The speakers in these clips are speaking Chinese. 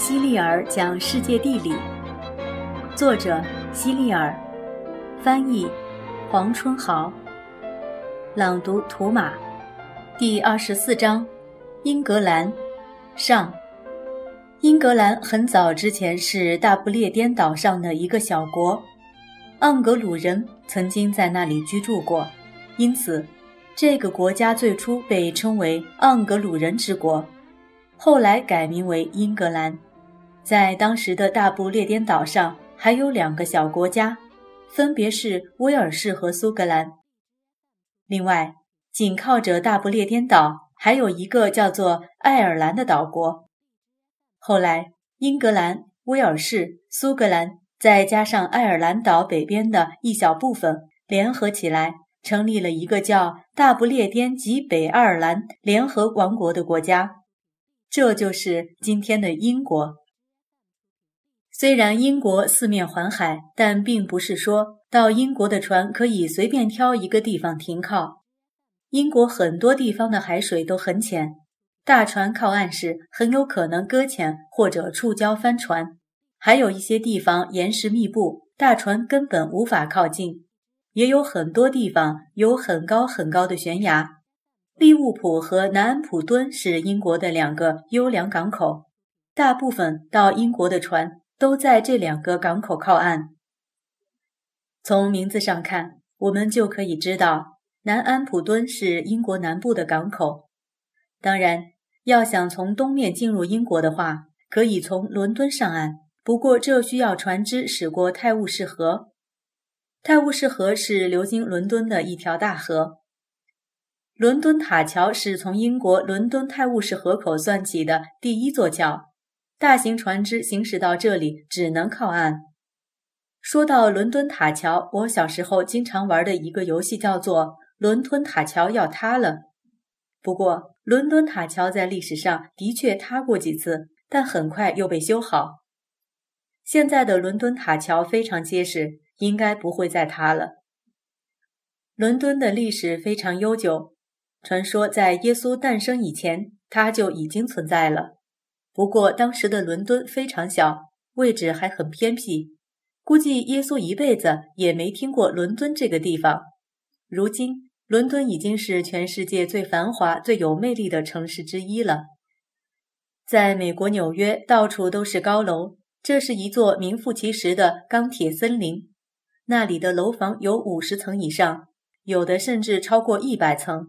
希利尔讲世界地理，作者希利尔，翻译黄春豪，朗读图马，第二十四章，英格兰，上。英格兰很早之前是大不列颠岛上的一个小国，盎格鲁人曾经在那里居住过，因此这个国家最初被称为盎格鲁人之国，后来改名为英格兰。在当时的大不列颠岛上还有两个小国家，分别是威尔士和苏格兰。另外，紧靠着大不列颠岛还有一个叫做爱尔兰的岛国。后来，英格兰、威尔士、苏格兰，再加上爱尔兰岛北边的一小部分，联合起来，成立了一个叫大不列颠及北爱尔兰联合王国的国家，这就是今天的英国。虽然英国四面环海，但并不是说到英国的船可以随便挑一个地方停靠。英国很多地方的海水都很浅。大船靠岸时很有可能搁浅或者触礁翻船，还有一些地方岩石密布，大船根本无法靠近。也有很多地方有很高很高的悬崖。利物浦和南安普敦是英国的两个优良港口，大部分到英国的船都在这两个港口靠岸。从名字上看，我们就可以知道南安普敦是英国南部的港口。当然，要想从东面进入英国的话，可以从伦敦上岸。不过，这需要船只驶过泰晤士河。泰晤士河是流经伦敦的一条大河。伦敦塔桥是从英国伦敦泰晤士河口算起的第一座桥。大型船只行驶到这里只能靠岸。说到伦敦塔桥，我小时候经常玩的一个游戏叫做《伦敦塔桥要塌了》。不过，伦敦塔桥在历史上的确塌过几次，但很快又被修好。现在的伦敦塔桥非常结实，应该不会再塌了。伦敦的历史非常悠久，传说在耶稣诞生以前，它就已经存在了。不过当时的伦敦非常小，位置还很偏僻，估计耶稣一辈子也没听过伦敦这个地方。如今。伦敦已经是全世界最繁华、最有魅力的城市之一了。在美国纽约，到处都是高楼，这是一座名副其实的钢铁森林。那里的楼房有五十层以上，有的甚至超过一百层。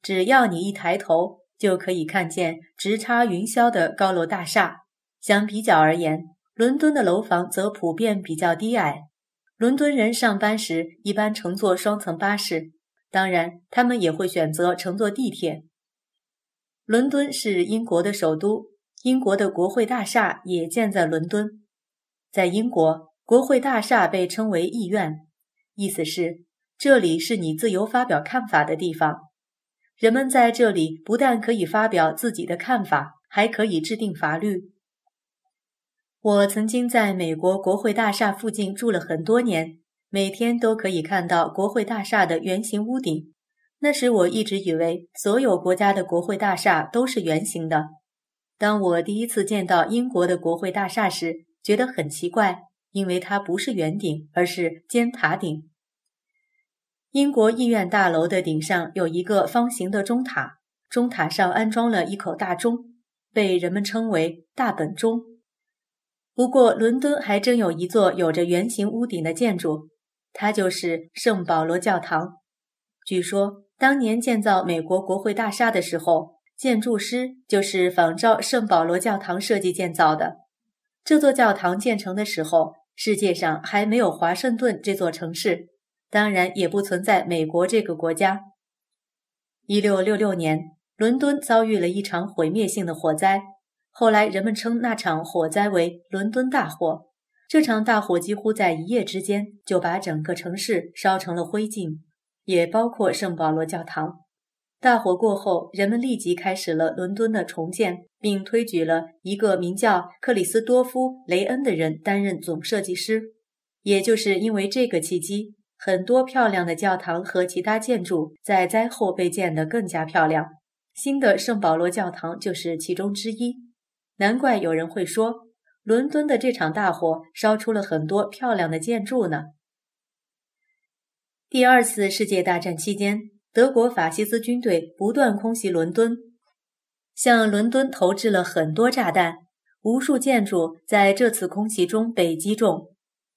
只要你一抬头，就可以看见直插云霄的高楼大厦。相比较而言，伦敦的楼房则普遍比较低矮。伦敦人上班时一般乘坐双层巴士。当然，他们也会选择乘坐地铁。伦敦是英国的首都，英国的国会大厦也建在伦敦。在英国，国会大厦被称为议院，意思是这里是你自由发表看法的地方。人们在这里不但可以发表自己的看法，还可以制定法律。我曾经在美国国会大厦附近住了很多年。每天都可以看到国会大厦的圆形屋顶。那时我一直以为所有国家的国会大厦都是圆形的。当我第一次见到英国的国会大厦时，觉得很奇怪，因为它不是圆顶，而是尖塔顶。英国议院大楼的顶上有一个方形的钟塔，钟塔上安装了一口大钟，被人们称为大本钟。不过，伦敦还真有一座有着圆形屋顶的建筑。它就是圣保罗教堂。据说当年建造美国国会大厦的时候，建筑师就是仿照圣保罗教堂设计建造的。这座教堂建成的时候，世界上还没有华盛顿这座城市，当然也不存在美国这个国家。一六六六年，伦敦遭遇了一场毁灭性的火灾，后来人们称那场火灾为伦敦大火。这场大火几乎在一夜之间就把整个城市烧成了灰烬，也包括圣保罗教堂。大火过后，人们立即开始了伦敦的重建，并推举了一个名叫克里斯多夫·雷恩的人担任总设计师。也就是因为这个契机，很多漂亮的教堂和其他建筑在灾后被建得更加漂亮。新的圣保罗教堂就是其中之一。难怪有人会说。伦敦的这场大火烧出了很多漂亮的建筑呢。第二次世界大战期间，德国法西斯军队不断空袭伦敦，向伦敦投掷了很多炸弹，无数建筑在这次空袭中被击中。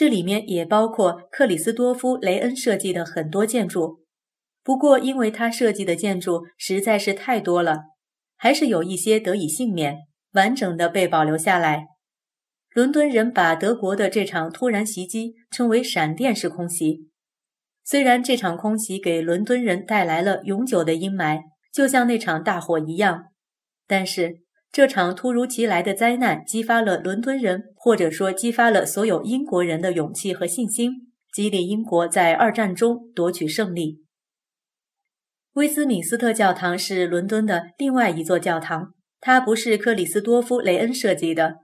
这里面也包括克里斯多夫·雷恩设计的很多建筑，不过因为他设计的建筑实在是太多了，还是有一些得以幸免，完整的被保留下来。伦敦人把德国的这场突然袭击称为“闪电式空袭”。虽然这场空袭给伦敦人带来了永久的阴霾，就像那场大火一样，但是。这场突如其来的灾难激发了伦敦人，或者说激发了所有英国人的勇气和信心，激励英国在二战中夺取胜利。威斯敏斯特教堂是伦敦的另外一座教堂，它不是克里斯多夫·雷恩设计的。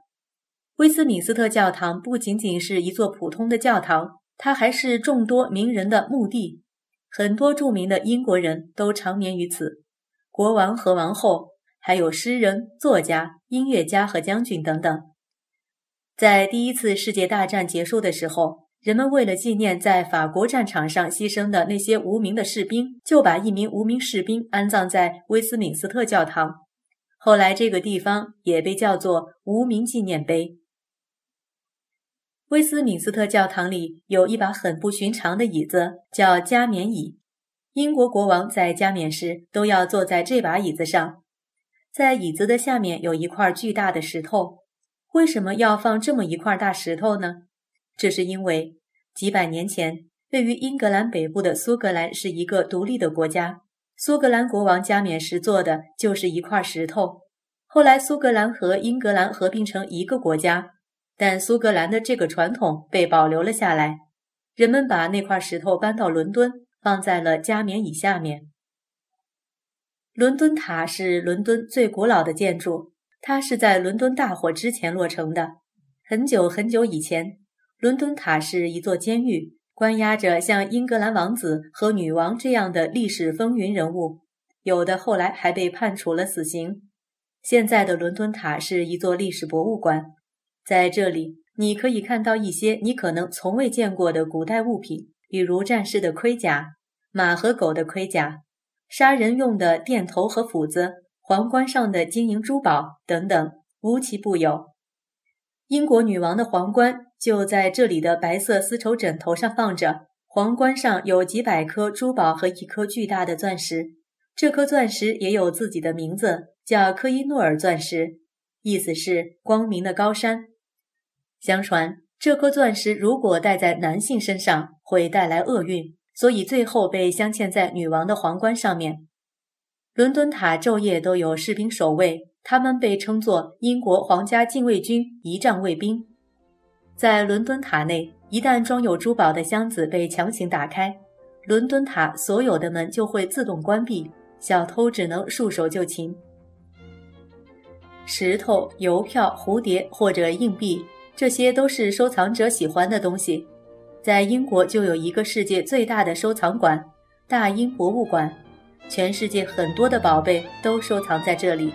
威斯敏斯特教堂不仅仅是一座普通的教堂，它还是众多名人的墓地，很多著名的英国人都长眠于此，国王和王后。还有诗人、作家、音乐家和将军等等。在第一次世界大战结束的时候，人们为了纪念在法国战场上牺牲的那些无名的士兵，就把一名无名士兵安葬在威斯敏斯特教堂。后来，这个地方也被叫做无名纪念碑。威斯敏斯特教堂里有一把很不寻常的椅子，叫加冕椅。英国国王在加冕时都要坐在这把椅子上。在椅子的下面有一块巨大的石头，为什么要放这么一块大石头呢？这是因为几百年前，位于英格兰北部的苏格兰是一个独立的国家，苏格兰国王加冕时做的就是一块石头。后来苏格兰和英格兰合并成一个国家，但苏格兰的这个传统被保留了下来，人们把那块石头搬到伦敦，放在了加冕椅下面。伦敦塔是伦敦最古老的建筑，它是在伦敦大火之前落成的。很久很久以前，伦敦塔是一座监狱，关押着像英格兰王子和女王这样的历史风云人物，有的后来还被判处了死刑。现在的伦敦塔是一座历史博物馆，在这里你可以看到一些你可能从未见过的古代物品，比如战士的盔甲、马和狗的盔甲。杀人用的电头和斧子，皇冠上的金银珠宝等等，无奇不有。英国女王的皇冠就在这里的白色丝绸枕头上放着，皇冠上有几百颗珠宝和一颗巨大的钻石。这颗钻石也有自己的名字，叫科伊诺尔钻石，意思是光明的高山。相传，这颗钻石如果戴在男性身上，会带来厄运。所以最后被镶嵌在女王的皇冠上面。伦敦塔昼夜都有士兵守卫，他们被称作英国皇家禁卫军仪仗卫兵。在伦敦塔内，一旦装有珠宝的箱子被强行打开，伦敦塔所有的门就会自动关闭，小偷只能束手就擒。石头、邮票、蝴蝶或者硬币，这些都是收藏者喜欢的东西。在英国就有一个世界最大的收藏馆——大英博物馆，全世界很多的宝贝都收藏在这里。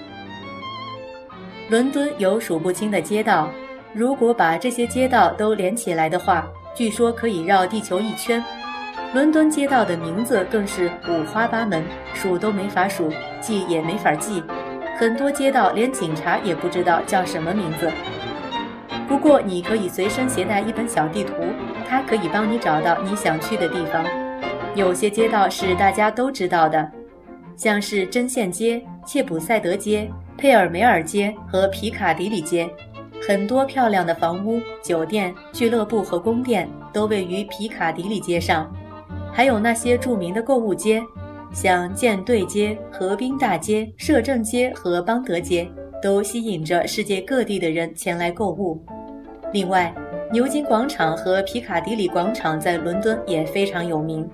伦敦有数不清的街道，如果把这些街道都连起来的话，据说可以绕地球一圈。伦敦街道的名字更是五花八门，数都没法数，记也没法记。很多街道连警察也不知道叫什么名字。不过，你可以随身携带一本小地图，它可以帮你找到你想去的地方。有些街道是大家都知道的，像是针线街、切普赛德街、佩尔梅尔街和皮卡迪里街。很多漂亮的房屋、酒店、俱乐部和宫殿都位于皮卡迪里街上，还有那些著名的购物街，像舰队街、河滨大街、摄政街和邦德街，都吸引着世界各地的人前来购物。另外，牛津广场和皮卡迪里广场在伦敦也非常有名。